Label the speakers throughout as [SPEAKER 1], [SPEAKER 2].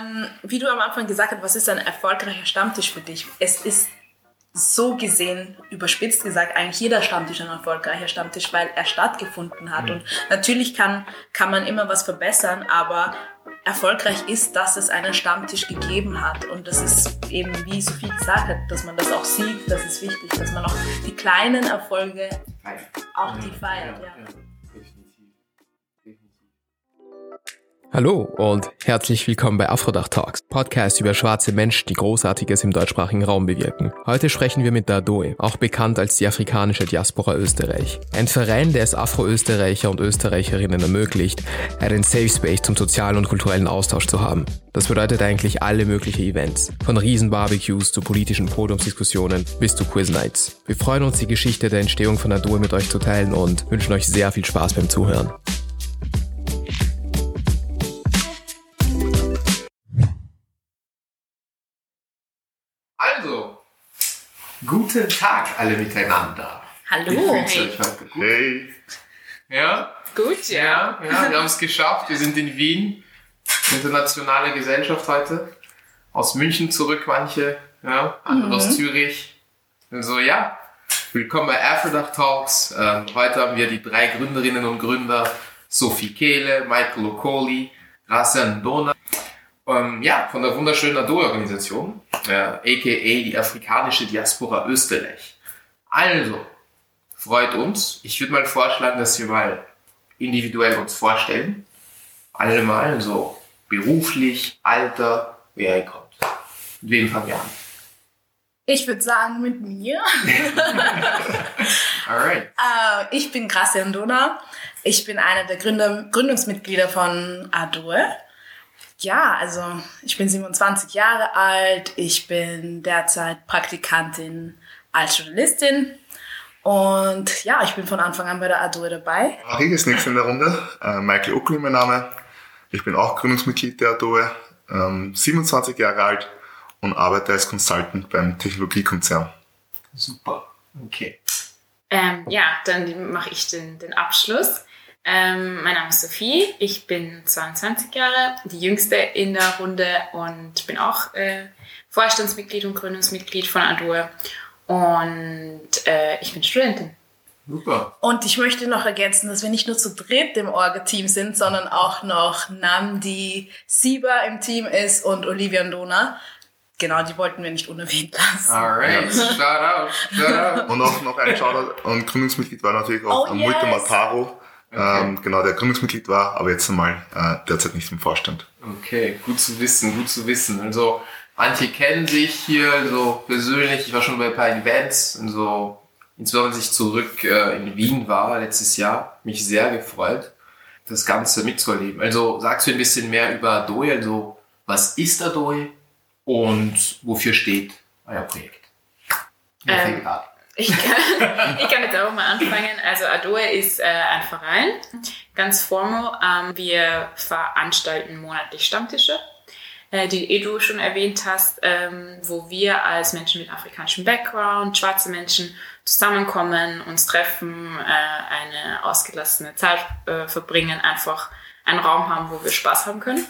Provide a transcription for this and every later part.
[SPEAKER 1] Ähm, wie du am Anfang gesagt hast, was ist ein erfolgreicher Stammtisch für dich? Es ist so gesehen, überspitzt gesagt, eigentlich jeder Stammtisch ein erfolgreicher Stammtisch, weil er stattgefunden hat. Mhm. Und natürlich kann, kann man immer was verbessern, aber erfolgreich ist, dass es einen Stammtisch gegeben hat. Und das ist eben, wie Sophie gesagt hat, dass man das auch sieht, das ist wichtig, dass man auch die kleinen Erfolge auch die feiert. Ja.
[SPEAKER 2] Hallo und herzlich willkommen bei Afrodach Talks, Podcast über schwarze Menschen, die Großartiges im deutschsprachigen Raum bewirken. Heute sprechen wir mit der Adoe, auch bekannt als die afrikanische Diaspora Österreich. Ein Verein, der es Afro-Österreicher und Österreicherinnen ermöglicht, einen Safe Space zum sozialen und kulturellen Austausch zu haben. Das bedeutet eigentlich alle möglichen Events, von Riesen-Barbecues zu politischen Podiumsdiskussionen bis zu Quiz-Nights. Wir freuen uns, die Geschichte der Entstehung von Adoe mit euch zu teilen und wünschen euch sehr viel Spaß beim Zuhören.
[SPEAKER 3] Guten Tag alle miteinander.
[SPEAKER 1] Hallo.
[SPEAKER 3] Hey. hey. Ja?
[SPEAKER 1] Gut, ja.
[SPEAKER 3] Ja, ja wir haben es geschafft. Wir sind in Wien. Internationale Gesellschaft heute. Aus München zurück manche, ja, andere mhm. aus Zürich. Und so, ja, willkommen bei Afrodach Talks. Ähm, heute haben wir die drei Gründerinnen und Gründer Sophie Kehle, Michael Okoli, Rasen Dona ähm, ja, von der wunderschönen Ado-Organisation, aka die afrikanische Diaspora Österreich. Also, freut uns. Ich würde mal vorschlagen, dass wir mal individuell uns vorstellen. Alle mal so beruflich, Alter, wer ihr kommt. Mit wem fangen wir an?
[SPEAKER 1] Ich würde sagen mit mir.
[SPEAKER 3] Alright.
[SPEAKER 1] Uh, ich bin Gracian Dona. Ich bin einer der Gründer, Gründungsmitglieder von Adoe. Ja, also ich bin 27 Jahre alt, ich bin derzeit Praktikantin als Journalistin und ja, ich bin von Anfang an bei der Adoe dabei.
[SPEAKER 4] Hier ist nichts in der Runde. Äh, Michael Uckli mein Name. Ich bin auch Gründungsmitglied der Adoe, ähm, 27 Jahre alt und arbeite als Consultant beim Technologiekonzern.
[SPEAKER 3] Super, okay.
[SPEAKER 5] Ähm, ja, dann mache ich den, den Abschluss. Ähm, mein Name ist Sophie, ich bin 22 Jahre, die jüngste in der Runde und bin auch äh, Vorstandsmitglied und Gründungsmitglied von Adur und äh, ich bin Studentin.
[SPEAKER 3] Super.
[SPEAKER 1] Und ich möchte noch ergänzen, dass wir nicht nur zu dritt im Orga-Team sind, sondern auch noch Namdi Sieber im Team ist und Olivia Ndona. Genau, die wollten wir nicht unerwähnt lassen.
[SPEAKER 3] Alright, shout out, shout out.
[SPEAKER 4] Und auch noch ein Shoutout und Gründungsmitglied war natürlich auch
[SPEAKER 1] oh, yes.
[SPEAKER 4] Multa Mataro Okay. Ähm, genau, der Gründungsmitglied war, aber jetzt einmal äh, derzeit nicht im Vorstand.
[SPEAKER 3] Okay, gut zu wissen, gut zu wissen. Also manche kennen sich hier so persönlich. Ich war schon bei ein paar Events und so, insbesondere als ich zurück äh, in Wien war letztes Jahr, mich sehr gefreut, das Ganze mitzuerleben. Also sagst du ein bisschen mehr über Adoe, also was ist Adoe und wofür steht euer Projekt?
[SPEAKER 5] Ähm, ich kann, ich kann jetzt auch mal anfangen. Also Adoe ist äh, ein Verein, ganz formal. Ähm, wir veranstalten monatlich Stammtische, äh, die du schon erwähnt hast, ähm, wo wir als Menschen mit afrikanischem Background, schwarze Menschen zusammenkommen, uns treffen, äh, eine ausgelassene Zeit äh, verbringen, einfach einen Raum haben, wo wir Spaß haben können.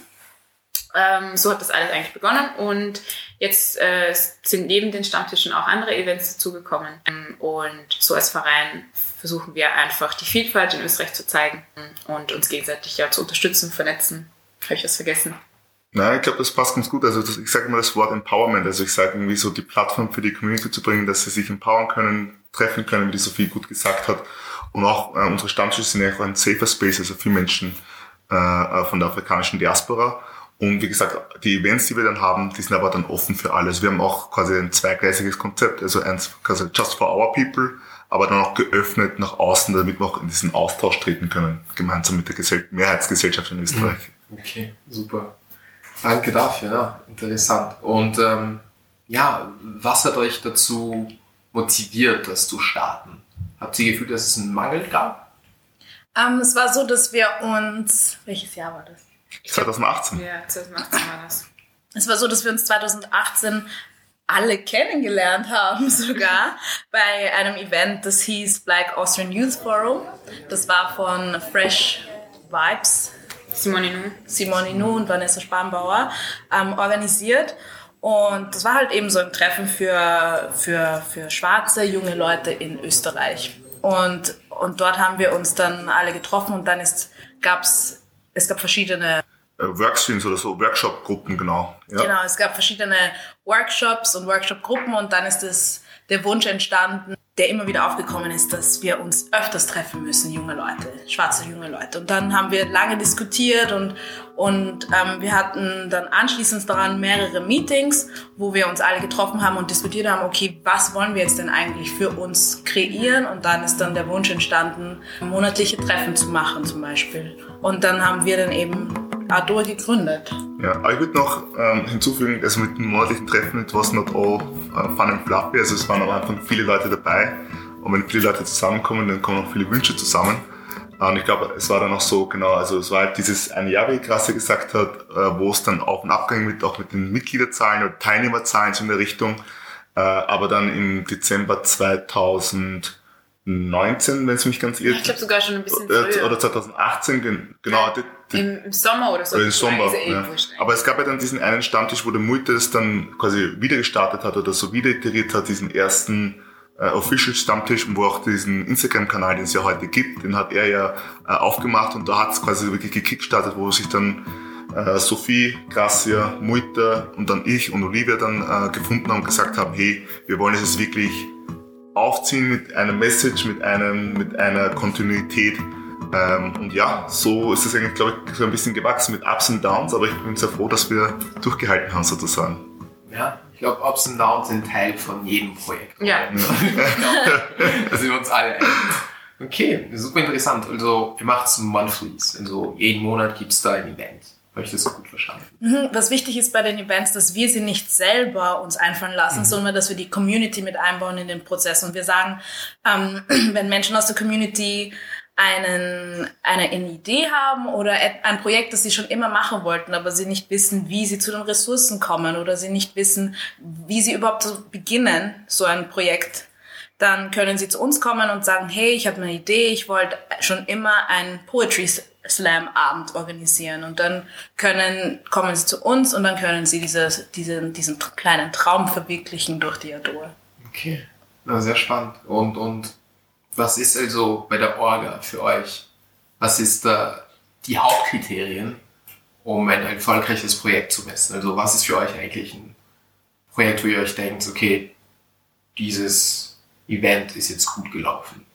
[SPEAKER 5] Ähm, so hat das alles eigentlich begonnen und jetzt äh, sind neben den Stammtischen auch andere Events dazugekommen. Ähm, und so als Verein versuchen wir einfach die Vielfalt in Österreich zu zeigen und uns gegenseitig ja zu unterstützen, vernetzen. Habe ich was vergessen?
[SPEAKER 4] Nein, ich glaube, das passt ganz gut. Also das, ich sage immer das Wort Empowerment. Also ich sage irgendwie so die Plattform für die Community zu bringen, dass sie sich empowern können, treffen können, wie die Sophie gut gesagt hat. Und auch äh, unsere Stammtische sind ja auch ein safer Space, also für Menschen äh, äh von der afrikanischen Diaspora. Und wie gesagt, die Events, die wir dann haben, die sind aber dann offen für alles. Wir haben auch quasi ein zweigleisiges Konzept, also eins quasi just for our people, aber dann auch geöffnet nach außen, damit wir auch in diesen Austausch treten können, gemeinsam mit der Gesell Mehrheitsgesellschaft in Österreich.
[SPEAKER 3] Mhm. Okay, super. Danke dafür, ja, interessant. Und ähm, ja, was hat euch dazu motiviert, das zu starten? Habt ihr gefühlt, dass es einen Mangel gab?
[SPEAKER 1] Ähm, es war so, dass wir uns, welches Jahr war das?
[SPEAKER 4] 2018.
[SPEAKER 5] Ja, 2018 war das.
[SPEAKER 1] Es war so, dass wir uns 2018 alle kennengelernt haben, sogar bei einem Event, das hieß Black Austrian Youth Forum. Das war von Fresh Vibes
[SPEAKER 5] Simone Nu.
[SPEAKER 1] Simone Nu und Vanessa Spanbauer ähm, organisiert. Und das war halt eben so ein Treffen für, für, für schwarze junge Leute in Österreich. Und, und dort haben wir uns dann alle getroffen und dann ist, gab's, es gab verschiedene
[SPEAKER 4] äh, Workstreams oder so, Workshop-Gruppen, genau.
[SPEAKER 1] Ja. Genau, es gab verschiedene Workshops und Workshop-Gruppen und dann ist es der Wunsch entstanden, der immer wieder aufgekommen ist, dass wir uns öfters treffen müssen, junge Leute, schwarze junge Leute. Und dann haben wir lange diskutiert und, und ähm, wir hatten dann anschließend daran mehrere Meetings, wo wir uns alle getroffen haben und diskutiert haben, okay, was wollen wir jetzt denn eigentlich für uns kreieren? Und dann ist dann der Wunsch entstanden, monatliche Treffen zu machen zum Beispiel. Und dann haben wir dann eben Ador gegründet.
[SPEAKER 4] Ja, ich würde noch ähm, hinzufügen, also mit dem monatlichen Treffen, it was not all uh, fun and fluffy, also es waren am Anfang viele Leute dabei und wenn viele Leute zusammenkommen, dann kommen auch viele Wünsche zusammen. Und ich glaube, es war dann auch so, genau, also es war halt dieses eine Jahr, wie Krasse gesagt hat, äh, wo es dann auf und ab ging mit, auch mit den Mitgliederzahlen oder Teilnehmerzahlen so in der Richtung. Äh, aber dann im Dezember 2000 2019, wenn es mich ganz irrt.
[SPEAKER 5] Ich glaube sogar schon ein bisschen früher.
[SPEAKER 4] Oder 2018, genau.
[SPEAKER 5] Ja, Im, Im, Sommer oder so.
[SPEAKER 4] Oder im Sommer, ja. Aber es gab ja dann diesen einen Stammtisch, wo der Mutter das dann quasi wieder gestartet hat oder so wieder iteriert hat, diesen ersten äh, Official Stammtisch, wo auch diesen Instagram-Kanal, den es ja heute gibt, den hat er ja äh, aufgemacht und da hat es quasi wirklich gekickstartet, wo sich dann äh, Sophie, Gracia, Mutter und dann ich und Olivia dann äh, gefunden haben und gesagt haben, hey, wir wollen es jetzt wirklich aufziehen mit einer Message, mit, einem, mit einer Kontinuität. Ähm, und ja, so ist es eigentlich, glaube ich, so ein bisschen gewachsen mit Ups und Downs, aber ich bin sehr froh, dass wir durchgehalten haben, sozusagen.
[SPEAKER 3] Ja, ich glaube, Ups und Downs sind Teil von jedem Projekt.
[SPEAKER 5] Ja.
[SPEAKER 3] ja. da sind wir uns alle einig. Okay, super interessant. Also, ihr macht Monthlies. Also, jeden Monat gibt es da ein Event. Habe ich das gut verstanden?
[SPEAKER 1] Mhm, was wichtig ist bei den Events, dass wir sie nicht selber uns einfallen lassen, mhm. sondern dass wir die Community mit einbauen in den Prozess. Und wir sagen, ähm, wenn Menschen aus der Community einen, eine, eine Idee haben oder ein Projekt, das sie schon immer machen wollten, aber sie nicht wissen, wie sie zu den Ressourcen kommen oder sie nicht wissen, wie sie überhaupt beginnen, so ein Projekt dann können sie zu uns kommen und sagen, hey, ich habe eine Idee, ich wollte schon immer einen Poetry Slam Abend organisieren und dann können, kommen sie zu uns und dann können sie dieses, diesen, diesen kleinen Traum verwirklichen durch die Adore.
[SPEAKER 3] Okay, Na, sehr spannend. Und, und was ist also bei der Orga für euch? Was ist da die Hauptkriterien, um ein erfolgreiches Projekt zu messen? Also was ist für euch eigentlich ein Projekt, wo ihr euch denkt, okay, dieses Event ist jetzt gut gelaufen?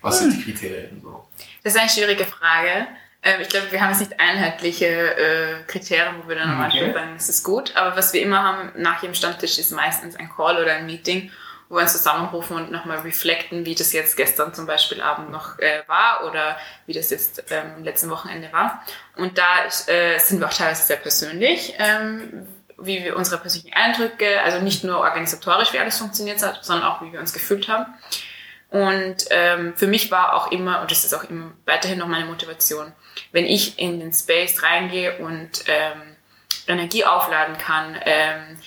[SPEAKER 3] Was sind die Kriterien so?
[SPEAKER 5] Das ist eine schwierige Frage. Ähm, ich glaube, wir haben jetzt nicht einheitliche äh, Kriterien, wo wir dann am Anfang sagen, es ist gut. Aber was wir immer haben nach jedem Stammtisch ist meistens ein Call oder ein Meeting, wo wir uns zusammenrufen und nochmal reflekten, wie das jetzt gestern zum Beispiel Abend noch äh, war oder wie das jetzt ähm, letzten Wochenende war. Und da äh, sind wir auch teilweise sehr persönlich, ähm, wie wir unsere persönlichen Eindrücke, also nicht nur organisatorisch, wie alles funktioniert hat, sondern auch, wie wir uns gefühlt haben. Und ähm, für mich war auch immer, und das ist auch immer weiterhin noch meine Motivation, wenn ich in den Space reingehe und ähm, Energie aufladen kann, ähm,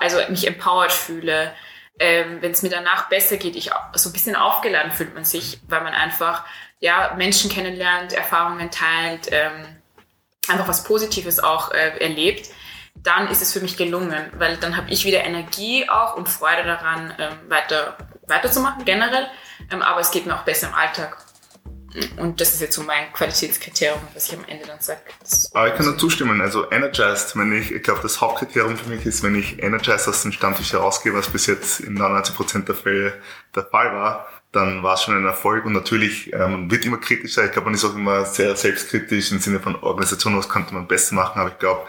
[SPEAKER 5] also mich empowered fühle, ähm, wenn es mir danach besser geht, ich so ein bisschen aufgeladen fühlt man sich, weil man einfach ja Menschen kennenlernt, Erfahrungen teilt, ähm, einfach was Positives auch äh, erlebt, dann ist es für mich gelungen, weil dann habe ich wieder Energie auch und Freude daran, ähm, weiter weiterzumachen generell, ähm, aber es geht mir auch besser im Alltag. Und das ist jetzt so mein Qualitätskriterium, was ich am Ende dann sage.
[SPEAKER 4] Aber ich kann nur zustimmen. Also energized, wenn ich, ich glaube, das Hauptkriterium für mich ist, wenn ich energized aus dem Stammtisch herausgehe, was bis jetzt in 99% der Fälle der Fall war, dann war es schon ein Erfolg. Und natürlich, ähm, man wird immer kritischer. Ich glaube, man ist auch immer sehr selbstkritisch im Sinne von Organisation, was könnte man besser machen. Aber ich glaube,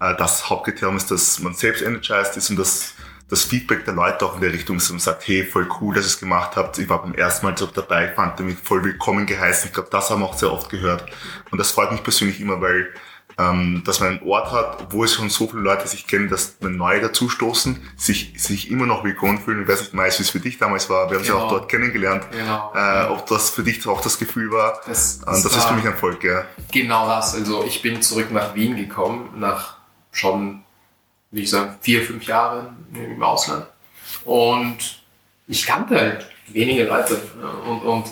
[SPEAKER 4] äh, das Hauptkriterium ist, dass man selbst energized ist und dass das Feedback der Leute auch in der Richtung ist und sagt, hey, voll cool, dass ihr es gemacht habt. Ich war beim ersten Mal so dabei, fand mich voll willkommen geheißen. Ich glaube, das haben wir auch sehr oft gehört. Und das freut mich persönlich immer, weil ähm, dass man einen Ort hat, wo es schon so viele Leute sich kennen, dass wenn neue dazustoßen, sich, sich immer noch willkommen fühlen. Ich weiß nicht, Mais, wie es für dich damals war. Wir haben genau. sie auch dort kennengelernt. Genau. Äh, ob das für dich auch das Gefühl war. Das, das, das ist für mich ein Volk, ja.
[SPEAKER 3] Genau das. Also ich bin zurück nach Wien gekommen, nach schon wie ich sagen, vier, fünf Jahre im Ausland. Und ich kannte halt wenige Leute. Und, und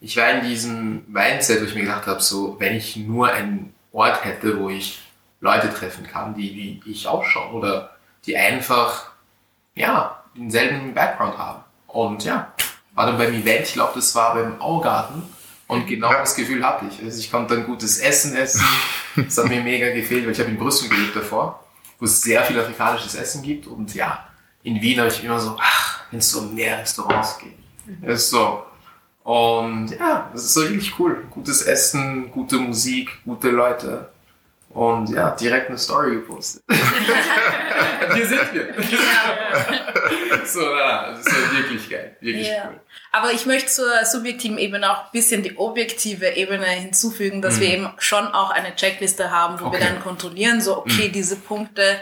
[SPEAKER 3] ich war in diesem Mindset, wo ich mir gedacht habe, so, wenn ich nur ein Ort hätte, wo ich Leute treffen kann, die wie ich ausschauen oder die einfach, ja, denselben Background haben. Und ja, war dann beim Event, ich glaube, das war beim Augarten. Und genau das Gefühl hatte ich. Also ich konnte dann gutes Essen essen. Das hat mir mega gefehlt, weil ich habe in Brüssel gelebt davor, wo es sehr viel afrikanisches Essen gibt. Und ja, in Wien habe ich immer so, ach, wenn es so mehr Restaurants gibt. Das ist so. Und ja, das ist so richtig cool. Gutes Essen, gute Musik, gute Leute. Und ja, direkt eine Story gepostet. Hier sind wir. so, na, das ist ja wirklich geil. Wirklich
[SPEAKER 1] Ja.
[SPEAKER 3] cool.
[SPEAKER 1] Aber ich möchte zur subjektiven Ebene auch ein bisschen die objektive Ebene hinzufügen, dass wir eben schon auch eine Checkliste haben, wo wir
[SPEAKER 3] Okay.
[SPEAKER 1] dann kontrollieren, so okay, diese Punkte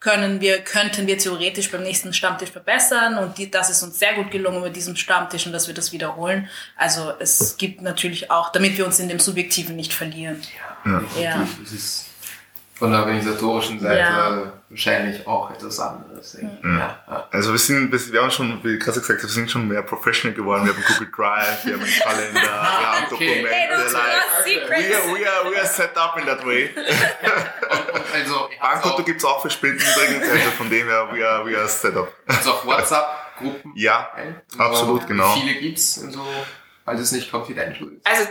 [SPEAKER 1] können wir, könnten wir theoretisch beim nächsten Stammtisch verbessern und die, das ist uns sehr gut gelungen mit diesem Stammtisch und dass wir das wiederholen. Also es gibt natürlich auch, damit wir uns in dem Subjektiven nicht verlieren.
[SPEAKER 3] Ja,
[SPEAKER 1] Ja.
[SPEAKER 3] definitiv. Von der organisatorischen Seite
[SPEAKER 1] Ja.
[SPEAKER 3] wahrscheinlich auch etwas anderes. denke ich. Ja. Ja.
[SPEAKER 4] Also wir sind, wir haben schon, wie Katja gesagt hat, wir sind schon mehr professional geworden. Wir haben Google Drive, wir haben einen Kalender, wir haben
[SPEAKER 3] Okay.
[SPEAKER 4] Dokumente.
[SPEAKER 1] Hey, das
[SPEAKER 4] like, we, are, we, are, we are set up in that way.
[SPEAKER 3] Und, und also,
[SPEAKER 4] Bankkonto
[SPEAKER 3] auch,
[SPEAKER 4] gibt's auch für Spenden übrigens, also von dem her, we are, we are set up.
[SPEAKER 3] habt auch WhatsApp-Gruppen.
[SPEAKER 4] Ja,
[SPEAKER 3] Gell?
[SPEAKER 4] absolut,
[SPEAKER 3] so,
[SPEAKER 4] genau.
[SPEAKER 3] Viele gibt's und so, weil das nicht confidential ist.
[SPEAKER 5] Also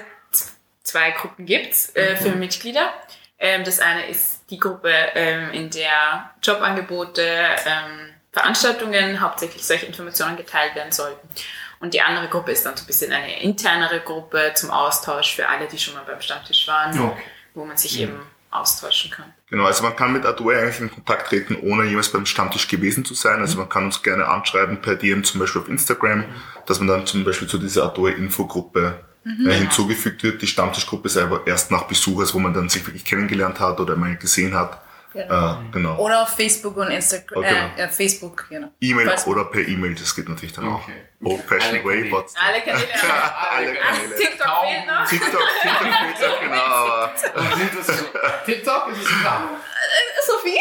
[SPEAKER 5] zwei Gruppen gibt's äh, für Mitglieder. Ähm, das eine ist die Gruppe, ähm, in der Jobangebote, ähm, Veranstaltungen, hauptsächlich solche Informationen geteilt werden sollten. Und die andere Gruppe ist dann so ein bisschen eine internere Gruppe zum Austausch für alle, die schon mal beim Stammtisch waren,
[SPEAKER 3] Okay.
[SPEAKER 5] wo man sich eben austauschen kann.
[SPEAKER 4] Genau, also man kann mit Adobe eigentlich in Kontakt treten, ohne jemals beim Stammtisch gewesen zu sein. Also man kann uns gerne anschreiben per DM, zum Beispiel auf Instagram, dass man dann zum Beispiel zu dieser Adobe-Infogruppe äh, hinzugefügt wird. Die Stammtischgruppe ist aber erst nach Besuch, also wo man dann sich wirklich kennengelernt hat oder mal gesehen hat.
[SPEAKER 1] Genau.
[SPEAKER 4] Äh, genau.
[SPEAKER 1] Oder auf Facebook und Instagram,
[SPEAKER 4] Okay.
[SPEAKER 1] äh, äh, Facebook, genau.
[SPEAKER 4] E-Mail oder per E-Mail, das geht natürlich dann auch.
[SPEAKER 3] Okay.
[SPEAKER 4] Old-fashioned
[SPEAKER 3] Alle
[SPEAKER 4] way,
[SPEAKER 3] Kanäle.
[SPEAKER 4] but
[SPEAKER 5] Alle Kanäle.
[SPEAKER 4] alle
[SPEAKER 5] Ah,
[SPEAKER 4] Kanäle.
[SPEAKER 5] TikTok fehlt noch.
[SPEAKER 4] TikTok, TikTok, TikTok, genau,
[SPEAKER 3] TikTok ist es ein
[SPEAKER 1] Sophie?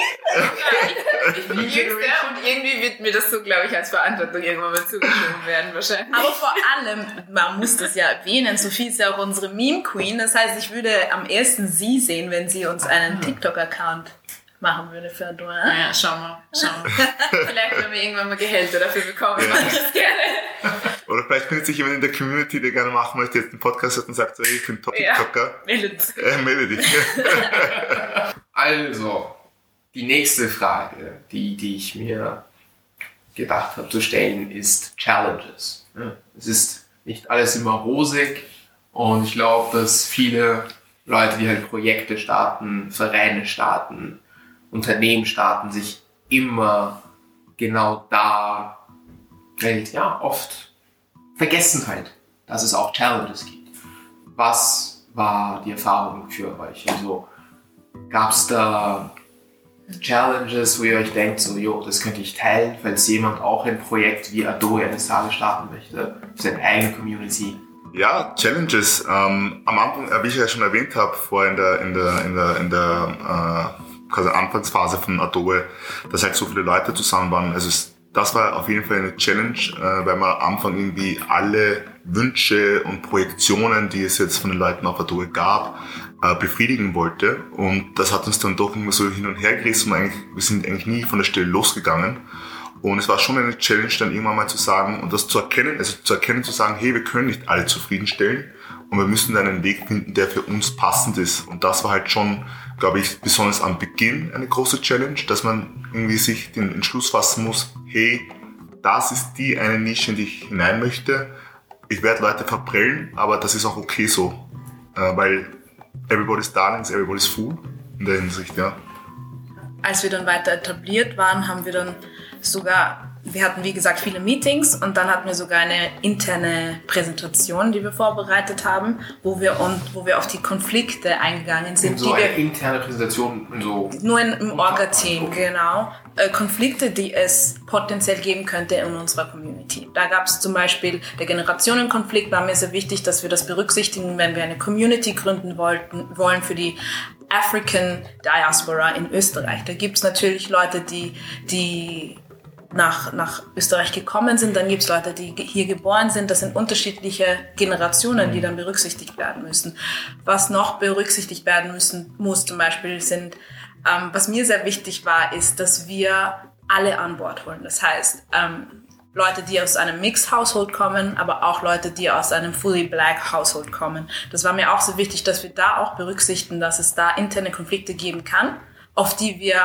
[SPEAKER 5] Ich bin die Jüngste und irgendwie wird mir das so, glaube ich, als Verantwortung irgendwann mal zugeschoben werden wahrscheinlich.
[SPEAKER 1] Aber vor allem, man muss das ja erwähnen, Sophie ist ja auch unsere Meme-Queen. Das heißt, ich würde am ersten sie sehen, wenn sie uns einen TikTok-Account machen würde für Adora.
[SPEAKER 5] Naja, schauen wir, schauen wir. Vielleicht, wenn wir irgendwann mal Gehälter dafür bekommen, mache ich das gerne.
[SPEAKER 4] Oder vielleicht findet sich jemand in der Community, der gerne machen möchte, jetzt einen Podcast hat und sagt, so, hey, ich bin
[SPEAKER 5] Ja.
[SPEAKER 4] TikToker.
[SPEAKER 5] Meldet.
[SPEAKER 4] Äh, melde dich.
[SPEAKER 3] Also, die nächste Frage, die, die ich mir gedacht habe zu stellen, ist Challenges. Es ist nicht alles immer rosig und ich glaube, dass viele Leute, die halt Projekte starten, Vereine starten, Unternehmen starten, sich immer genau da halt, ja, oft vergessen halt, dass es auch Challenges gibt. Was war die Erfahrung für euch? Also, Gab es da Challenges, wo ihr euch denkt, so, jo, das könnte ich teilen, falls jemand auch ein Projekt wie Adobe eines Tages starten möchte, für seine eigene Community?
[SPEAKER 4] Ja, Challenges. Ähm, am Anfang, äh, wie ich ja schon erwähnt habe, vor in der, in der, in der, in der äh, quasi Anfangsphase von Adobe, dass halt so viele Leute zusammen waren. Also es, das war auf jeden Fall eine Challenge, äh, weil man am Anfang irgendwie alle Wünsche und Projektionen, die es jetzt von den Leuten auf Adobe gab, äh, befriedigen wollte. Und das hat uns dann doch immer so hin und her gerissen. Und wir sind eigentlich nie von der Stelle losgegangen. Und es war schon eine Challenge, dann irgendwann mal zu sagen und das zu erkennen, also zu erkennen, zu sagen, hey, wir können nicht alle zufriedenstellen und wir müssen dann einen Weg finden, der für uns passend ist. Und das war halt schon, glaube ich, besonders am Beginn eine große Challenge, dass man irgendwie sich den Entschluss fassen muss, hey, das ist die eine Nische, in die ich hinein möchte. Ich werde Leute verprellen, aber das ist auch okay so. Äh, weil everybody's darling is everybody's fool. In der Hinsicht, ja.
[SPEAKER 1] als wir dann weiter etabliert waren, haben wir dann sogar, wir hatten wie gesagt viele Meetings und dann hatten wir sogar eine interne Präsentation, die wir vorbereitet haben, wo wir und wo wir auf die Konflikte eingegangen sind,
[SPEAKER 3] So
[SPEAKER 1] die
[SPEAKER 3] eine
[SPEAKER 1] wir
[SPEAKER 3] interne Präsentation, so
[SPEAKER 1] nur in, im Orga-Team, genau. Äh, Konflikte, die es potenziell geben könnte in unserer Community. Da gab es zum Beispiel der Generationenkonflikt, war mir sehr wichtig, dass wir das berücksichtigen, wenn wir eine Community gründen wollten, wollen für die African Diaspora in Österreich. Da gibt es natürlich Leute, die, die nach, nach Österreich gekommen sind, dann gibt es Leute, die hier geboren sind. Das sind unterschiedliche Generationen, die dann berücksichtigt werden müssen. Was noch berücksichtigt werden müssen muss zum Beispiel sind, ähm, was mir sehr wichtig war, ist, dass wir alle an Bord holen. Das heißt, ähm, Leute, die aus einem Mixed-Household kommen, aber auch Leute, die aus einem Fully Black Household kommen. Das war mir auch so wichtig, dass wir da auch berücksichtigen, dass es da interne Konflikte geben kann, auf die wir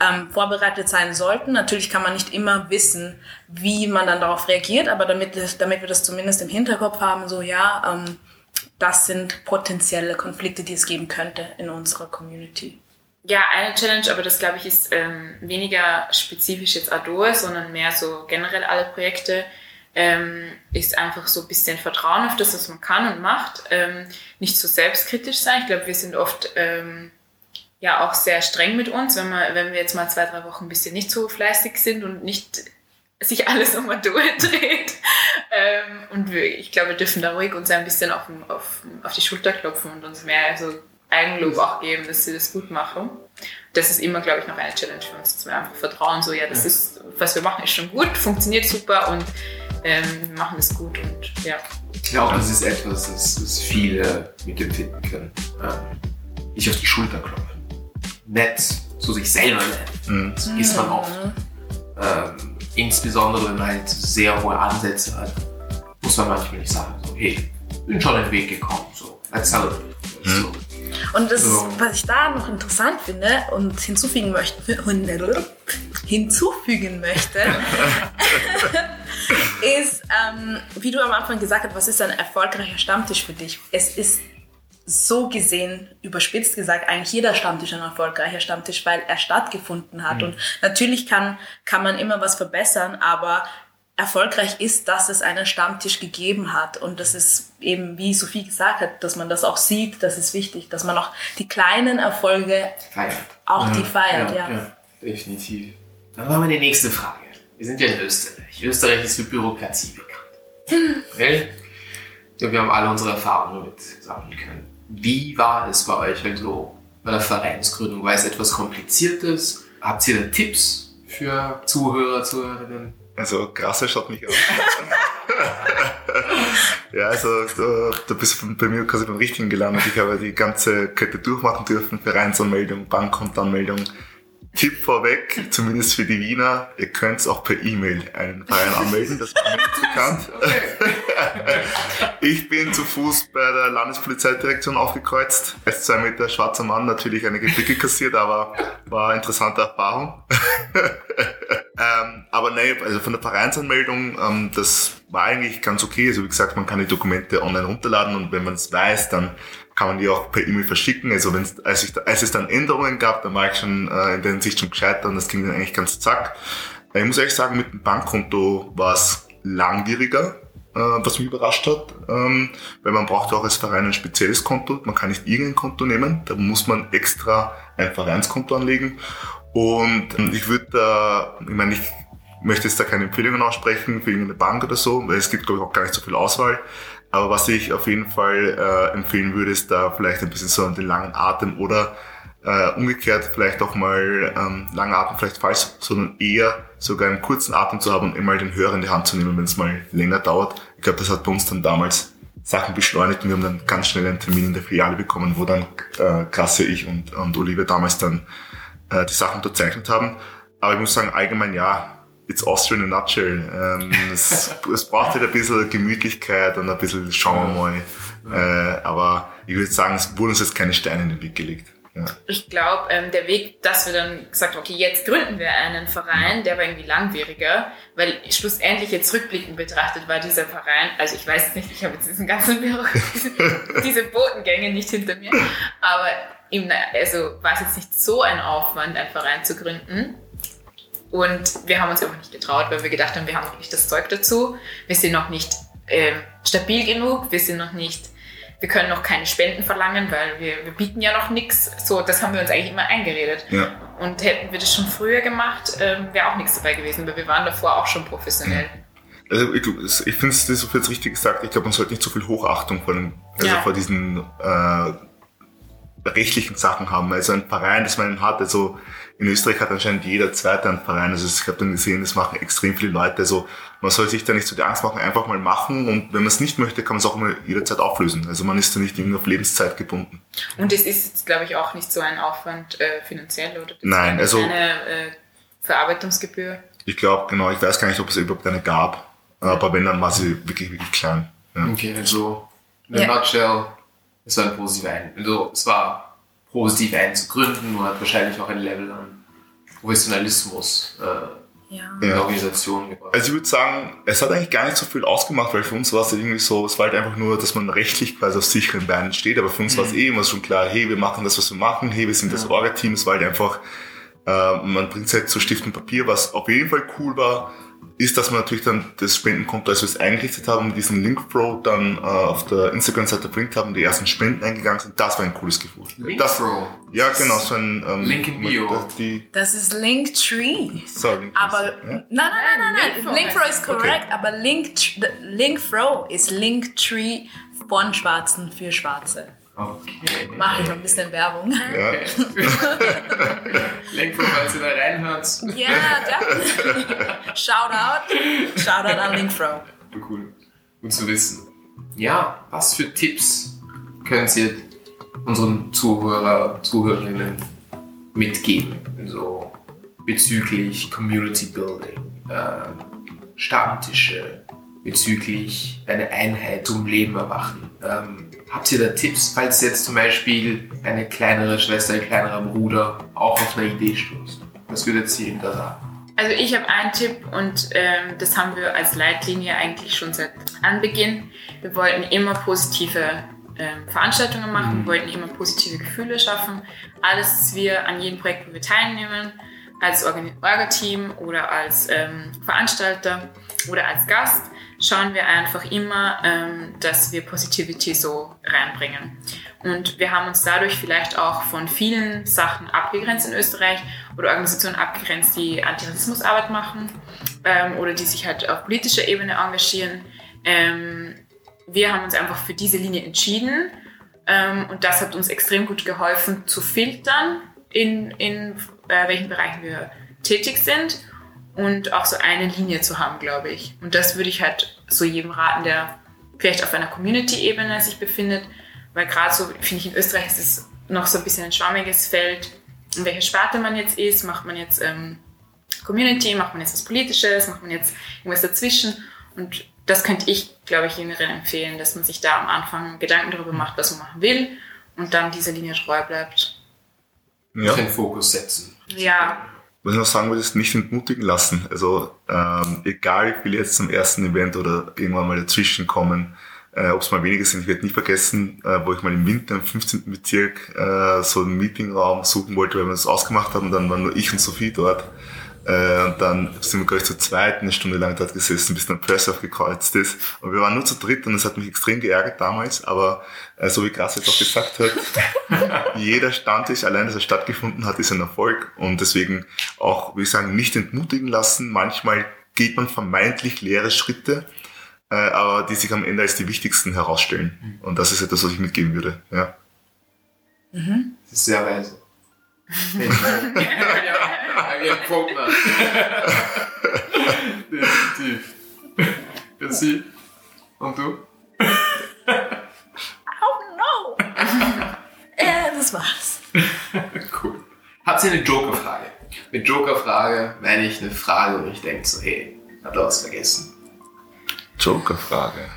[SPEAKER 1] ähm, vorbereitet sein sollten. Natürlich kann man nicht immer wissen, wie man dann darauf reagiert, aber damit, damit wir das zumindest im Hinterkopf haben, so ja, ähm, das sind potenzielle Konflikte, die es geben könnte in unserer Community.
[SPEAKER 5] Ja, eine Challenge, aber das glaube ich ist ähm, weniger spezifisch jetzt Adoe, sondern mehr so generell alle Projekte, ähm, ist einfach so ein bisschen Vertrauen auf das, was man kann und macht. Ähm, nicht so selbstkritisch sein. Ich glaube, wir sind oft ähm, ja auch sehr streng mit uns, wenn, wir, wenn wir jetzt mal zwei, drei Wochen ein bisschen nicht so fleißig sind und nicht sich alles um Adoe dreht. ähm, und wir, ich glaube, wir dürfen da ruhig uns ein bisschen auf, auf, auf die Schulter klopfen und uns mehr so Eigenlob auch geben, dass sie das gut machen. Das ist immer, glaube ich, noch eine Challenge für uns, dass wir einfach vertrauen, so, ja, das ja. ist, was wir machen, ist schon gut, funktioniert super und ähm, machen es gut und ja.
[SPEAKER 3] Ich glaube, das ist etwas, das, das viele mitempfinden können. Ähm, ich auf die Schulter klopfen. Nett zu sich selber nett. Mhm. Das ist man oft. Ähm, insbesondere wenn man halt sehr hohe Ansätze hat, muss man manchmal nicht sagen, so, hey, bin schon den Weg gekommen, so, let's celebrate. Mhm. So.
[SPEAKER 1] Und das, so. was ich da noch interessant finde und hinzufügen möchte, hinzufügen möchte, ist, ähm, wie du am Anfang gesagt hast, was ist ein erfolgreicher Stammtisch für dich? Es ist so gesehen, überspitzt gesagt, eigentlich jeder Stammtisch ein erfolgreicher Stammtisch, weil er stattgefunden hat. Mhm. Und natürlich kann, kann man immer was verbessern, aber erfolgreich ist, dass es einen Stammtisch gegeben hat. Und das ist eben, wie Sophie gesagt hat, dass man das auch sieht, das ist wichtig, dass man auch die kleinen Erfolge
[SPEAKER 3] feiert.
[SPEAKER 1] auch ja, die feiert. Ja,
[SPEAKER 3] ja. ja, definitiv. Dann haben wir die nächste Frage. Wir sind ja in Österreich. Österreich ist für Bürokratie bekannt. okay? Ja, wir haben alle unsere Erfahrungen damit sammeln können. Wie war es bei euch also bei der Vereinsgründung? War es etwas Kompliziertes? Habt ihr da Tipps für Zuhörer, Zuhörerinnen?
[SPEAKER 4] Also krasser schaut mich an. ja, also da, da bist du bei mir quasi beim Richtigen gelandet. Ich habe die ganze Kette durchmachen dürfen, Vereinsanmeldung, Bankkontoanmeldung, Tipp vorweg, zumindest für die Wiener, ihr könnt auch per E-Mail einen Verein anmelden, das mir nicht bekannt. ich bin zu Fuß bei der Landespolizeidirektion aufgekreuzt. Als zwei Meter schwarzer Mann natürlich eine Blicke kassiert, aber war eine interessante Erfahrung. ähm, aber nein, also von der Vereinsanmeldung, ähm, das war eigentlich ganz okay. Also wie gesagt, man kann die Dokumente online runterladen und wenn man es weiß, dann kann man die auch per E-Mail verschicken. Also wenn als, ich, als es dann Änderungen gab, dann war ich schon äh, in der Hinsicht schon gescheitert und das ging dann eigentlich ganz zack. Ich muss ehrlich sagen, mit dem Bankkonto war es langwieriger, äh, was mich überrascht hat, ähm, weil man braucht auch als Verein ein spezielles Konto. Man kann nicht irgendein Konto nehmen, da muss man extra ein Vereinskonto anlegen. Und ich würde da, ich meine, ich möchte jetzt da keine Empfehlungen aussprechen für irgendeine Bank oder so, weil es gibt, glaube ich, auch gar nicht so viel Auswahl. Aber was ich auf jeden Fall äh, empfehlen würde, ist da vielleicht ein bisschen so den langen Atem oder äh, umgekehrt vielleicht auch mal ähm, langen Atem vielleicht falsch, sondern eher sogar einen kurzen Atem zu haben und immer den Hörer in die Hand zu nehmen, wenn es mal länger dauert. Ich glaube, das hat bei uns dann damals Sachen beschleunigt und wir haben dann ganz schnell einen Termin in der Filiale bekommen, wo dann äh, Krasse, ich und, und Oliver damals dann äh, die Sachen unterzeichnet haben. Aber ich muss sagen, allgemein ja, It's Austria in a nutshell. Ähm, es, es braucht halt ein bisschen Gemütlichkeit und ein bisschen schauen wir mal. Äh, aber ich würde sagen, es wurden uns jetzt keine Steine in den Weg gelegt. Ja.
[SPEAKER 5] Ich glaube, ähm, der Weg, dass wir dann gesagt haben, okay, jetzt gründen wir einen Verein, der war irgendwie langwieriger, weil schlussendlich jetzt rückblickend betrachtet war dieser Verein, also ich weiß es nicht, ich habe jetzt diesen ganzen Büro, diese Botengänge nicht hinter mir, aber eben, also war es jetzt nicht so ein Aufwand, einen Verein zu gründen. Und wir haben uns einfach nicht getraut, weil wir gedacht haben, wir haben noch nicht das Zeug dazu. Wir sind noch nicht äh, stabil genug. Wir sind noch nicht, wir können noch keine Spenden verlangen, weil wir, wir bieten ja noch nichts. So, das haben wir uns eigentlich immer eingeredet. Ja. Und hätten wir das schon früher gemacht, äh, wäre auch nichts dabei gewesen, weil wir waren davor auch schon professionell.
[SPEAKER 4] Also ich, ich finde es das jetzt richtig gesagt. Ich glaube, man sollte nicht so viel Hochachtung vor, dem, also ja. vor diesen äh, rechtlichen Sachen haben. Also ein Verein, das man hat, also in Österreich hat anscheinend jeder Zweite einen Verein. Also ich habe dann gesehen, das machen extrem viele Leute. Also man soll sich da nicht so die Angst machen, einfach mal machen. Und wenn man es nicht möchte, kann man es auch immer jederzeit auflösen. Also man ist da nicht irgendwie auf Lebenszeit gebunden.
[SPEAKER 5] Und es ist jetzt, glaube ich, auch nicht so ein Aufwand äh, finanziell, oder? Das
[SPEAKER 4] Nein,
[SPEAKER 5] eine
[SPEAKER 4] also-
[SPEAKER 5] Eine äh, Verarbeitungsgebühr.
[SPEAKER 4] Ich glaube, genau, ich weiß gar nicht, ob es überhaupt eine gab. Aber wenn, dann war sie wirklich, wirklich klein. Ja.
[SPEAKER 3] Okay, also in a
[SPEAKER 1] Ja.
[SPEAKER 3] nutshell, es war ein positiver Ein also es war positiv einzugründen und hat wahrscheinlich auch ein Level an Professionalismus äh,
[SPEAKER 1] Ja.
[SPEAKER 3] in der
[SPEAKER 4] Ja.
[SPEAKER 3] Organisation gebracht.
[SPEAKER 4] Also ich würde sagen, es hat eigentlich gar nicht so viel ausgemacht, weil für uns war es halt irgendwie so, es war halt einfach nur, dass man rechtlich quasi auf sicheren Beinen steht, aber für uns war es eh immer schon klar, hey, wir machen das, was wir machen, hey, wir sind das Orga-Team, es war halt einfach, äh, man bringt halt so Stift und Papier, was auf jeden Fall cool war, ist, dass man natürlich dann das Spendenkonto, als wir es eingerichtet haben, mit diesem Linkflow dann äh, auf der Instagram-Seite verlinkt haben, die ersten Spenden eingegangen sind, das war ein cooles Gefühl. Das,
[SPEAKER 3] Linkflow.
[SPEAKER 4] ja, genau, so ein ähm,
[SPEAKER 3] Link in Bio.
[SPEAKER 4] Die,
[SPEAKER 1] Das ist Linktree.
[SPEAKER 4] sorry,
[SPEAKER 1] Aber
[SPEAKER 4] ja?
[SPEAKER 1] nein, nein, nein, nein, nein.
[SPEAKER 5] Heißt
[SPEAKER 1] ist korrekt, aber Link, Linkfrow ist Linktree von Schwarzen für Schwarze.
[SPEAKER 3] Okay.
[SPEAKER 1] Mache ich noch ein bisschen Werbung.
[SPEAKER 4] Ja.
[SPEAKER 3] Linkflow, falls ihr da reinhört.
[SPEAKER 1] Ja, ja. Shoutout. Shoutout an Linkfrow.
[SPEAKER 3] Cool. Gut zu wissen. Ja, was für Tipps können Sie unseren Zuhörer, Zuhörerinnen mitgeben? So bezüglich Community Building, ähm, Stammtische, bezüglich eine Einheit zum Leben erwachen. Ähm, habt ihr da Tipps, falls jetzt zum Beispiel eine kleinere Schwester, ein kleinerer Bruder auch auf eine Idee stoßt? Was würdet ihr ihm da sagen?
[SPEAKER 5] Also ich habe einen Tipp und ähm, das haben wir als Leitlinie eigentlich schon seit Anbeginn. Wir wollten immer positive ähm, Veranstaltungen machen, wir wollten immer positive Gefühle schaffen. Alles, was wir an jedem Projekt, wo wir teilnehmen, als Orga-Team oder als ähm, Veranstalter oder als Gast, schauen wir einfach immer, ähm, dass wir Positivity so reinbringen. Und wir haben uns dadurch vielleicht auch von vielen Sachen abgegrenzt in Österreich oder Organisationen abgegrenzt, die Antirassismusarbeit machen ähm, oder die sich halt auf politischer Ebene engagieren. Ähm, wir haben uns einfach für diese Linie entschieden und das hat uns extrem gut geholfen zu filtern, in, in äh, welchen Bereichen wir tätig sind und auch so eine Linie zu haben, glaube ich. Und das würde ich halt so jedem raten, der vielleicht auf einer Community-Ebene sich befindet, weil gerade so, finde ich, in Österreich ist es noch so ein bisschen ein schwammiges Feld, in welcher Sparte man jetzt ist. Macht man jetzt ähm, Community, macht man jetzt was Politisches, macht man jetzt irgendwas dazwischen. Und das könnte ich, glaube ich, Jüngeren empfehlen, dass man sich da am Anfang Gedanken darüber macht, was man machen will und dann dieser Linie treu bleibt.
[SPEAKER 4] Ja.
[SPEAKER 3] Den Fokus setzen.
[SPEAKER 5] Ja,
[SPEAKER 4] Was ich noch sagen will, ist nicht entmutigen lassen. Also ähm, egal wie jetzt zum ersten Event oder irgendwann mal dazwischen kommen, äh, ob es mal weniger sind, ich werde nie vergessen, äh, wo ich mal im Winter im 15. Bezirk äh, so einen Meetingraum suchen wollte, weil wir das ausgemacht haben, dann waren nur ich und Sophie dort. Äh, und dann sind wir, glaube ich, zu zweit eine Stunde lang dort gesessen, bis dann Press aufgekreuzt ist. Und wir waren nur zu dritt und das hat mich extrem geärgert damals, aber äh, so wie Gras jetzt auch gesagt hat, jeder Stammtisch, allein dass er stattgefunden hat, ist ein Erfolg. Und deswegen auch, würde ich sagen, nicht entmutigen lassen. Manchmal geht man vermeintlich leere Schritte, äh, aber die sich am Ende als die wichtigsten herausstellen. Und das ist etwas, was ich mitgeben würde. Ja.
[SPEAKER 3] Das ist sehr weise. Ja, Quote Definitiv. Merci. Und du?
[SPEAKER 1] Oh no! äh, das war's.
[SPEAKER 3] Cool. Habt ihr eine Joker-Frage? Mit Joker-Frage meine ich eine Frage, wo ich denke so, hey, hat er was vergessen?
[SPEAKER 4] Joker-Frage.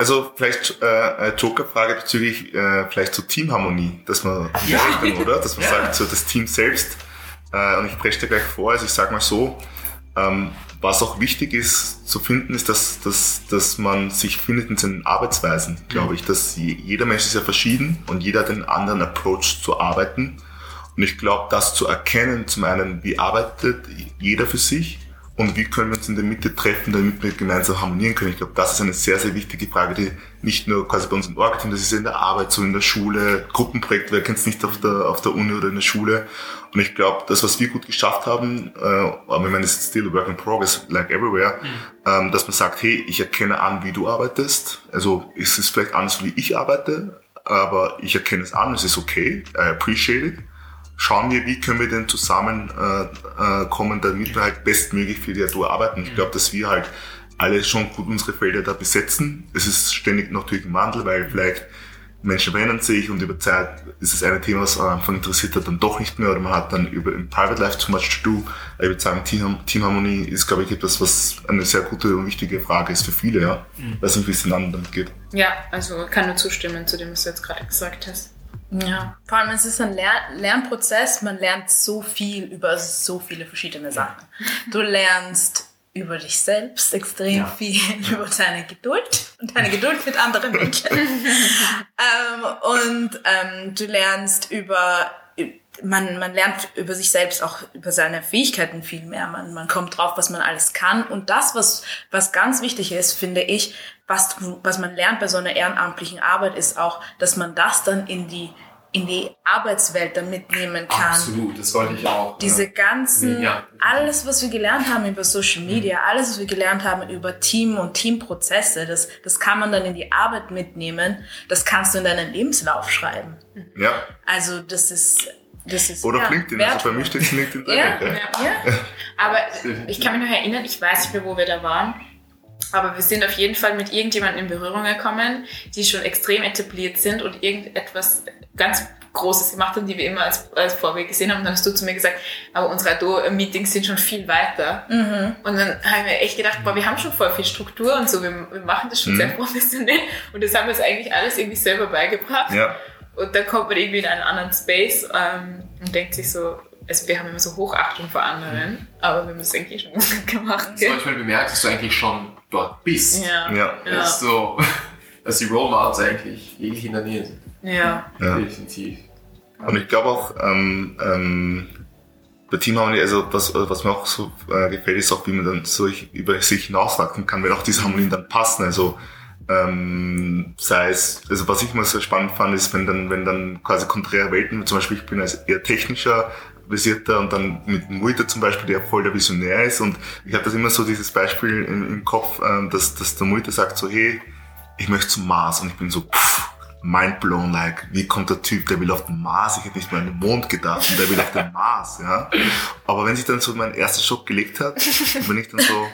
[SPEAKER 4] Also vielleicht äh, Joker-Frage bezüglich äh, vielleicht zur Teamharmonie, dass man
[SPEAKER 3] Ja.
[SPEAKER 4] Richtung, oder? Dass man
[SPEAKER 3] Ja.
[SPEAKER 4] sagt, so das Team selbst. Äh, und ich presche dir gleich vor, also ich sage mal so, ähm, was auch wichtig ist zu finden, ist, dass, dass, dass man sich findet in seinen Arbeitsweisen, glaube ich. Dass je, jeder Mensch ist ja verschieden und jeder hat einen anderen Approach zu arbeiten. Und ich glaube, das zu erkennen, zum einen, wie arbeitet jeder für sich und wie können wir uns in der Mitte treffen, damit wir gemeinsam harmonieren können. Ich glaube, das ist eine sehr, sehr wichtige Frage, die nicht nur quasi bei uns im Org-Team, das ist in der Arbeit, so in der Schule, Gruppenprojekt, wer kennt es nicht auf der, auf der Uni oder in der Schule. Und ich glaube, das, was wir gut geschafft haben, äh, aber ich meine, es ist still a work in progress, like everywhere, ähm, dass man sagt, hey, ich erkenne an, wie du arbeitest. Also es ist vielleicht anders, wie ich arbeite, aber ich erkenne es an, es ist okay, I appreciate it. Schauen wir, wie können wir denn zusammen äh, äh, damit wir halt bestmöglich für die Atur arbeiten. Ich glaube, dass wir halt alle schon gut unsere Felder da besetzen. Es ist ständig natürlich ein Wandel, weil vielleicht Menschen verändern sich und über Zeit ist es ein Thema, was am Anfang interessiert hat, dann doch nicht mehr oder man hat dann über im Private Life too much to do. Ich würde sagen, Team, Teamharmonie ist, glaube ich, etwas, was eine sehr gute und wichtige Frage ist für viele, ja. Mhm. Weiß nicht, wie es den anderen damit geht.
[SPEAKER 5] Ja, also kann nur zustimmen zu dem, was du jetzt gerade gesagt hast.
[SPEAKER 1] Ja, vor allem es ist ein Lern Lernprozess, man lernt so viel über so viele verschiedene Sachen. Du lernst über dich selbst extrem ja. viel, über deine Geduld und deine Geduld mit anderen Menschen. ähm, und ähm, du lernst über, man, man lernt über sich selbst auch über seine Fähigkeiten viel mehr. Man, man kommt drauf, was man alles kann. Und das, was, was ganz wichtig ist, finde ich, was, was man lernt bei so einer ehrenamtlichen Arbeit, ist auch, dass man das dann in die in die Arbeitswelt dann mitnehmen kann.
[SPEAKER 3] Absolut, das wollte ich auch.
[SPEAKER 1] Diese ganzen, ja. alles, was wir gelernt haben über Social Media, mhm. alles, was wir gelernt haben über Team und Teamprozesse, das, das kann man dann in die Arbeit mitnehmen. Das kannst du in deinen Lebenslauf schreiben.
[SPEAKER 4] Ja.
[SPEAKER 1] Also das ist, das ist
[SPEAKER 4] Oder ja, LinkedIn, also bei mir steht es LinkedIn.
[SPEAKER 5] Ja, ja. ja. Aber ich kann mich noch erinnern, ich weiß nicht mehr, wo wir da waren. Aber wir sind auf jeden Fall mit irgendjemandem in Berührung gekommen, die schon extrem etabliert sind und irgendetwas ganz Großes gemacht haben, die wir immer als, als Vorbild gesehen haben. Und dann hast du zu mir gesagt, aber unsere Ado-Meetings sind schon viel weiter. Mhm. Und dann haben wir echt gedacht, boah, wir haben schon voll viel Struktur und so, wir, wir machen das schon mhm. sehr professionell. Und das haben wir uns eigentlich alles irgendwie selber beigebracht.
[SPEAKER 4] Ja.
[SPEAKER 5] Und dann kommt man irgendwie in einen anderen Space ähm, und denkt sich so, also wir haben immer so Hochachtung vor anderen, mhm. aber wir haben es eigentlich schon gut gemacht.
[SPEAKER 3] Das habe ich mal bemerkt, dass du eigentlich schon dort bist.
[SPEAKER 5] Ja.
[SPEAKER 4] ja.
[SPEAKER 3] ja. So, dass die Role Models eigentlich ewig in der Nähe sind.
[SPEAKER 5] Ja.
[SPEAKER 4] ja.
[SPEAKER 3] Definitiv.
[SPEAKER 4] Und ich glaube auch, ähm, ähm, bei Teamharmonie, also was, was mir auch so äh, gefällt, ist auch, wie man dann so ich, über sich hinauswachsen kann, wenn auch diese Harmonien dann passen. Also ähm, sei es, also was ich mal sehr spannend fand, ist, wenn dann, wenn dann quasi konträre Welten, zum Beispiel ich bin als eher technischer versierter und dann mit Muita zum Beispiel, der voll der Visionär ist. Und ich habe das immer so dieses Beispiel im, im Kopf, ähm, dass, dass der Muita sagt so, hey, ich möchte zum Mars. Und ich bin so, pff, mind blown, like, wie kommt der Typ, der will auf den Mars, ich hätte nicht mal an den Mond gedacht und der will auf den Mars, ja. Aber wenn sich dann so mein erster Schock gelegt hat, bin ich dann so,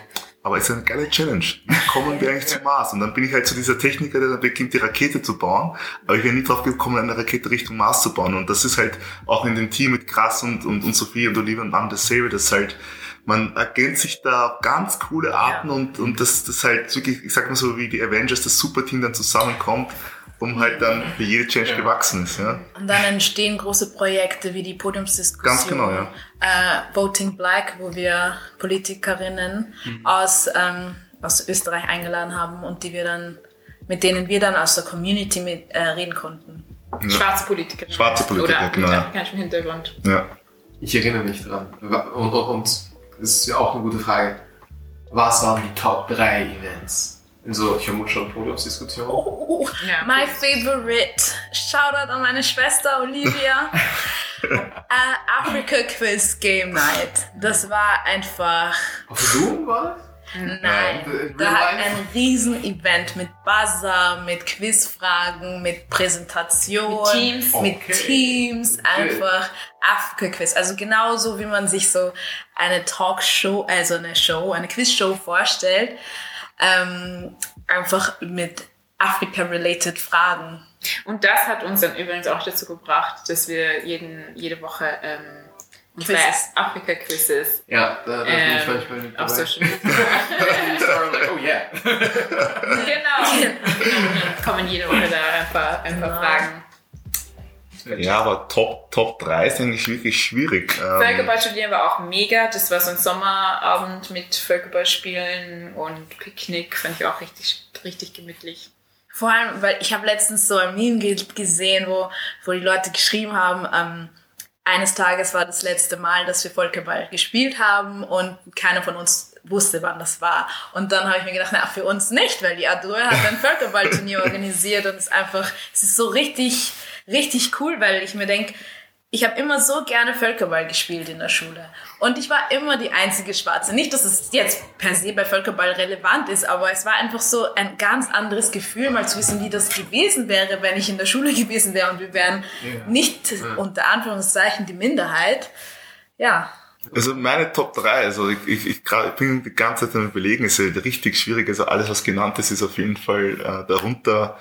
[SPEAKER 4] aber es ist eine geile Challenge. Wie kommen wir eigentlich zum Mars? Und dann bin ich halt zu dieser Techniker, der dann beginnt, die Rakete zu bauen. Aber ich wäre nie drauf gekommen, eine Rakete Richtung Mars zu bauen. Und das ist halt auch in dem Team mit Krass und, und, und Sophie und Olivia und Anne dasselbe, dass halt, man ergänzt sich da auf ganz coole Arten ja. und, und das, das halt wirklich, ich sag mal so, wie die Avengers, das Superteam dann zusammenkommt um halt dann für jede Change ja. gewachsen ist. Ja.
[SPEAKER 1] Und dann entstehen große Projekte wie die Podiumsdiskussion,
[SPEAKER 4] Ganz genau, ja.
[SPEAKER 1] äh, Voting Black, wo wir Politikerinnen mhm. aus, ähm, aus Österreich eingeladen haben und die wir dann, mit denen wir dann aus der Community mit, äh, reden konnten.
[SPEAKER 5] Ja. Schwarze Politiker.
[SPEAKER 4] Schwarze Politiker,
[SPEAKER 5] Oder
[SPEAKER 4] genau.
[SPEAKER 5] mit afrikanischem Hintergrund.
[SPEAKER 4] Ja.
[SPEAKER 3] Ich erinnere mich dran. Und, und, und das ist ja auch eine gute Frage. Was waren die Top 3 Events? In so Chemutsch- Podiumsdiskussionen.
[SPEAKER 1] Oh, ja, my favorite. Shoutout an meine Schwester Olivia. uh, Africa Quiz Game Night. Das war einfach.
[SPEAKER 3] Auf Zoom war
[SPEAKER 1] Nein, da hat ein Riesen-Event mit Buzzer, mit Quizfragen, mit Präsentation,
[SPEAKER 5] mit Teams,
[SPEAKER 1] mit okay. Teams einfach Afrika-Quiz. Also genauso wie man sich so eine Talkshow, also eine Show, eine Quizshow vorstellt ähm, einfach mit Afrika-related Fragen.
[SPEAKER 5] Und das hat uns dann übrigens auch dazu gebracht, dass wir jeden, jede Woche ähm, unsere Afrika-Quizzes
[SPEAKER 3] ja, da, da ähm, bin ich manchmal
[SPEAKER 5] auf Social Media.
[SPEAKER 3] like, oh yeah.
[SPEAKER 5] genau. kommen jede Woche da ein paar, ein paar genau. Fragen.
[SPEAKER 4] Ja, aber Top, Top 3 ist eigentlich wirklich schwierig.
[SPEAKER 5] Ähm, Völkerball studieren war auch mega. Das war so ein Sommerabend mit Völkerballspielen und Picknick. Fand ich auch richtig, richtig gemütlich.
[SPEAKER 1] Vor allem, weil ich habe letztens so ein Meme gesehen, wo, wo die Leute geschrieben haben, ähm, eines Tages war das letzte Mal, dass wir Völkerball gespielt haben und keiner von uns wusste, wann das war. Und dann habe ich mir gedacht, na, für uns nicht, weil die Adore hat ein Völkerballturnier organisiert und es ist einfach, es ist so richtig, richtig cool, weil ich mir denke, ich habe immer so gerne Völkerball gespielt in der Schule. Und ich war immer die einzige Schwarze. Nicht, dass es jetzt per se bei Völkerball relevant ist, aber es war einfach so ein ganz anderes Gefühl, mal zu wissen, wie das gewesen wäre, wenn ich in der Schule gewesen wäre und wir wären ja. nicht ja. unter Anführungszeichen die Minderheit. Ja.
[SPEAKER 4] Also meine Top 3, also ich, ich, ich, ich bin die ganze Zeit am überlegen, ist ja richtig schwierig. Also alles, was genannt ist, ist auf jeden Fall äh, darunter.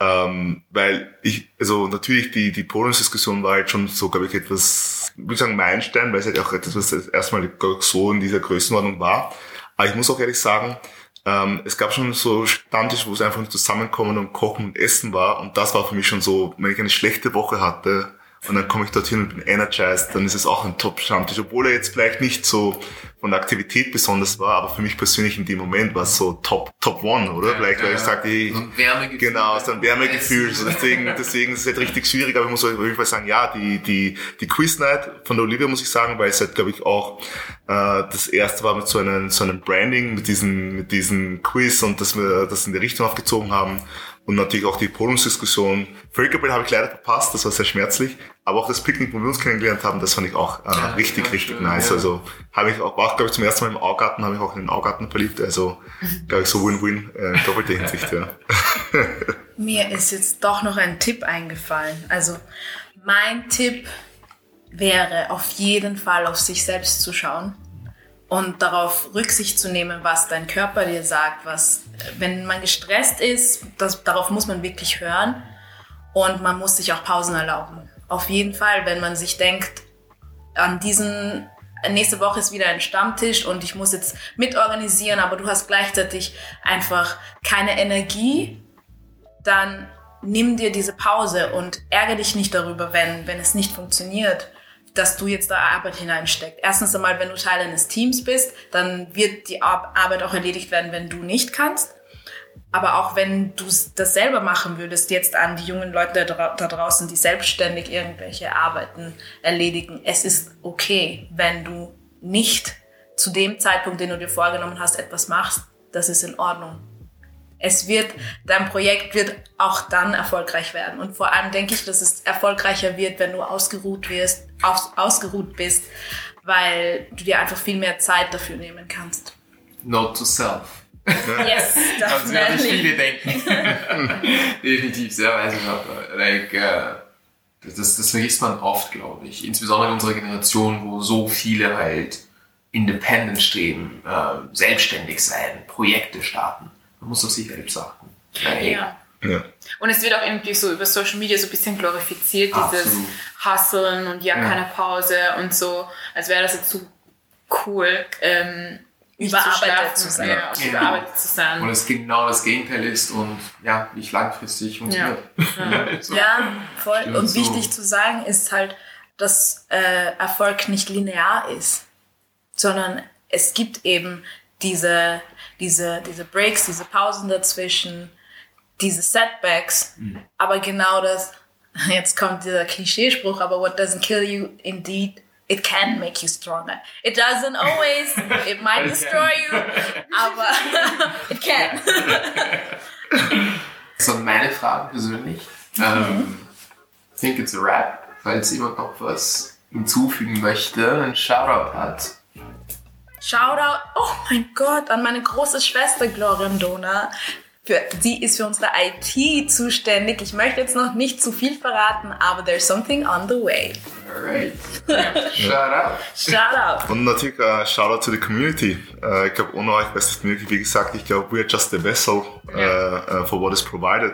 [SPEAKER 4] Ähm, weil ich, also natürlich die, die Podiumsdiskussion war halt schon so, glaube ich, etwas, ich würde sagen Meilenstein, weil es halt auch etwas, was erstmal so in dieser Größenordnung war. Aber ich muss auch ehrlich sagen, ähm, es gab schon so Stammtisch, wo es einfach nur zusammenkommen und kochen und essen war. Und das war für mich schon so, wenn ich eine schlechte Woche hatte, und dann komme ich dorthin und bin energized, dann ist es auch ein Top-Stammtisch, obwohl er jetzt vielleicht nicht so von der Aktivität besonders war, aber für mich persönlich in dem Moment war es so Top, Top One, oder? Ja, vielleicht, ja, weil ich sagte, ich, so ein Wärmegefühl. Genau, so ein Wärmegefühl, so deswegen, deswegen ist es halt richtig schwierig, aber ich muss auf jeden Fall sagen, ja, die, die, die Quiz Night von der Olivia muss ich sagen, weil es halt, glaube ich, auch, äh, das erste war mit so einem, so einem Branding, mit diesem, mit diesem Quiz und dass wir das in die Richtung aufgezogen haben und natürlich auch die Podiumsdiskussion. Völkerball habe ich leider verpasst, das war sehr schmerzlich. Aber auch das Picknick, wo wir uns kennengelernt haben, das fand ich auch äh, ja, richtig, ja, richtig schön, nice. Ja. Also habe ich auch, war auch, glaube ich, zum ersten Mal im Augarten, habe ich auch in den Augarten verliebt. Also glaube ich, so Win-Win, äh, doppelte Hinsicht, ja.
[SPEAKER 1] Mir ist jetzt doch noch ein Tipp eingefallen. Also mein Tipp wäre auf jeden Fall auf sich selbst zu schauen und darauf Rücksicht zu nehmen, was dein Körper dir sagt, was, wenn man gestresst ist, das, darauf muss man wirklich hören und man muss sich auch Pausen erlauben. Auf jeden Fall, wenn man sich denkt, an diesen, nächste Woche ist wieder ein Stammtisch und ich muss jetzt mitorganisieren, aber du hast gleichzeitig einfach keine Energie, dann nimm dir diese Pause und ärgere dich nicht darüber, wenn, wenn es nicht funktioniert dass du jetzt da Arbeit hineinsteckst. Erstens einmal, wenn du Teil eines Teams bist, dann wird die Arbeit auch erledigt werden, wenn du nicht kannst. Aber auch wenn du das selber machen würdest, jetzt an die jungen Leute da draußen, die selbstständig irgendwelche Arbeiten erledigen, es ist okay, wenn du nicht zu dem Zeitpunkt, den du dir vorgenommen hast, etwas machst. Das ist in Ordnung. Es wird, dein Projekt wird auch dann erfolgreich werden. Und vor allem denke ich, dass es erfolgreicher wird, wenn du ausgeruht wirst, aus, ausgeruht bist, weil du dir einfach viel mehr Zeit dafür nehmen kannst.
[SPEAKER 3] Note to self.
[SPEAKER 1] Yes,
[SPEAKER 3] das werden viele denken. Definitiv sehr weise like, uh, das, das vergisst man oft, glaube ich. Insbesondere in unserer Generation, wo so viele halt independent streben, uh, selbstständig sein, Projekte starten. Man muss auf sich selbst achten.
[SPEAKER 5] Ja. ja. Und es wird auch irgendwie so über Social Media so ein bisschen glorifiziert, dieses. Hustlen und ja, ja, keine Pause und so, als wäre das jetzt so cool. Ähm,
[SPEAKER 1] überarbeitet zu, sein. Ja,
[SPEAKER 5] ja. überarbeitet zu sein.
[SPEAKER 3] Und es genau das Gegenteil ist und ja, nicht langfristig funktioniert.
[SPEAKER 1] Ja, so. ja voll. Stimmt und so. wichtig zu sagen ist halt, dass äh, Erfolg nicht linear ist, sondern es gibt eben diese diese, diese Breaks, diese Pausen dazwischen, diese Setbacks. Mhm. Aber genau das, jetzt kommt dieser Klischeespruch, aber what doesn't kill you indeed it can make you stronger. It doesn't always, it might destroy you, aber it can.
[SPEAKER 3] so meine Frage persönlich. Mhm. Um, I think it's a wrap. Falls jemand noch was hinzufügen möchte, ein Shoutout hat,
[SPEAKER 1] Shoutout, oh mein Gott, an meine große Schwester Glorian Dona. Für, sie ist für unsere IT zuständig. Ich möchte jetzt noch nicht zu viel verraten, aber there's something on the way.
[SPEAKER 3] Alright. Shout out.
[SPEAKER 1] Shout out.
[SPEAKER 4] Und natürlich uh, Shout out to the Community. Uh, ich glaube, ohne euch wäre es nicht Wie gesagt, ich glaube, we are just a vessel uh, for what is provided.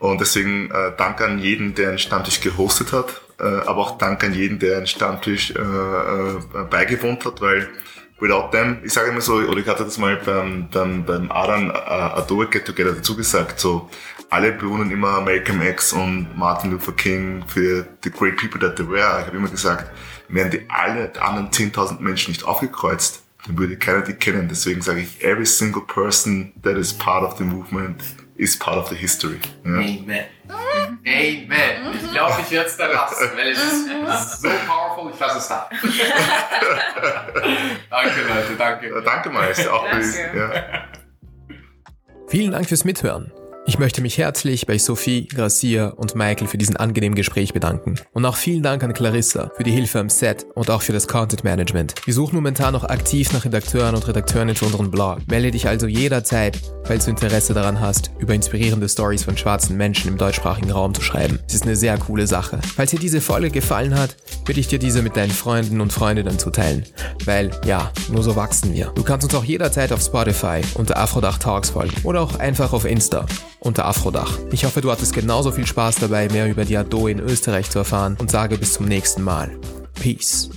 [SPEAKER 4] Und deswegen uh, danke an jeden, der einen Stammtisch gehostet hat, aber auch danke an jeden, der einen Stammtisch beigewohnt hat, weil without them, ich sage immer so, oder ich hatte das mal beim, beim, beim Aran uh, Adobe Get Together dazu gesagt, so, alle bewohnen immer Malcolm X und Martin Luther King für the great people that they were. Ich habe immer gesagt, wären die alle anderen 10.000 Menschen nicht aufgekreuzt, dann würde keiner die kennen. Deswegen sage ich, every single person that is part of the movement is part of the history.
[SPEAKER 3] Ja. Amen. Amen. Ich glaube, ich werde es da lassen, weil es ist so powerful, ich lasse es da. danke, Leute, danke.
[SPEAKER 4] Danke, Meister. Auch
[SPEAKER 2] ja. Vielen Dank fürs Mithören.
[SPEAKER 3] Ich möchte mich herzlich bei Sophie, Gracia und Michael für diesen angenehmen Gespräch bedanken. Und auch vielen Dank an Clarissa für die Hilfe am Set und auch für das Content Management. Wir suchen momentan noch aktiv nach Redakteuren und Redakteurinnen für unseren Blog. Melde dich also jederzeit, falls du Interesse daran hast, über inspirierende Stories von schwarzen Menschen im deutschsprachigen Raum zu schreiben. Es ist eine sehr coole Sache. Falls dir diese Folge gefallen hat, bitte ich dir diese mit deinen Freunden und Freundinnen zu teilen. Weil, ja, nur so wachsen wir. Du kannst uns auch jederzeit auf Spotify unter Afrodach Talks folgen oder auch einfach auf Insta unter Afrodach. Ich hoffe, du hattest genauso viel Spaß dabei, mehr über die Ado in Österreich zu erfahren und sage bis zum nächsten Mal. Peace.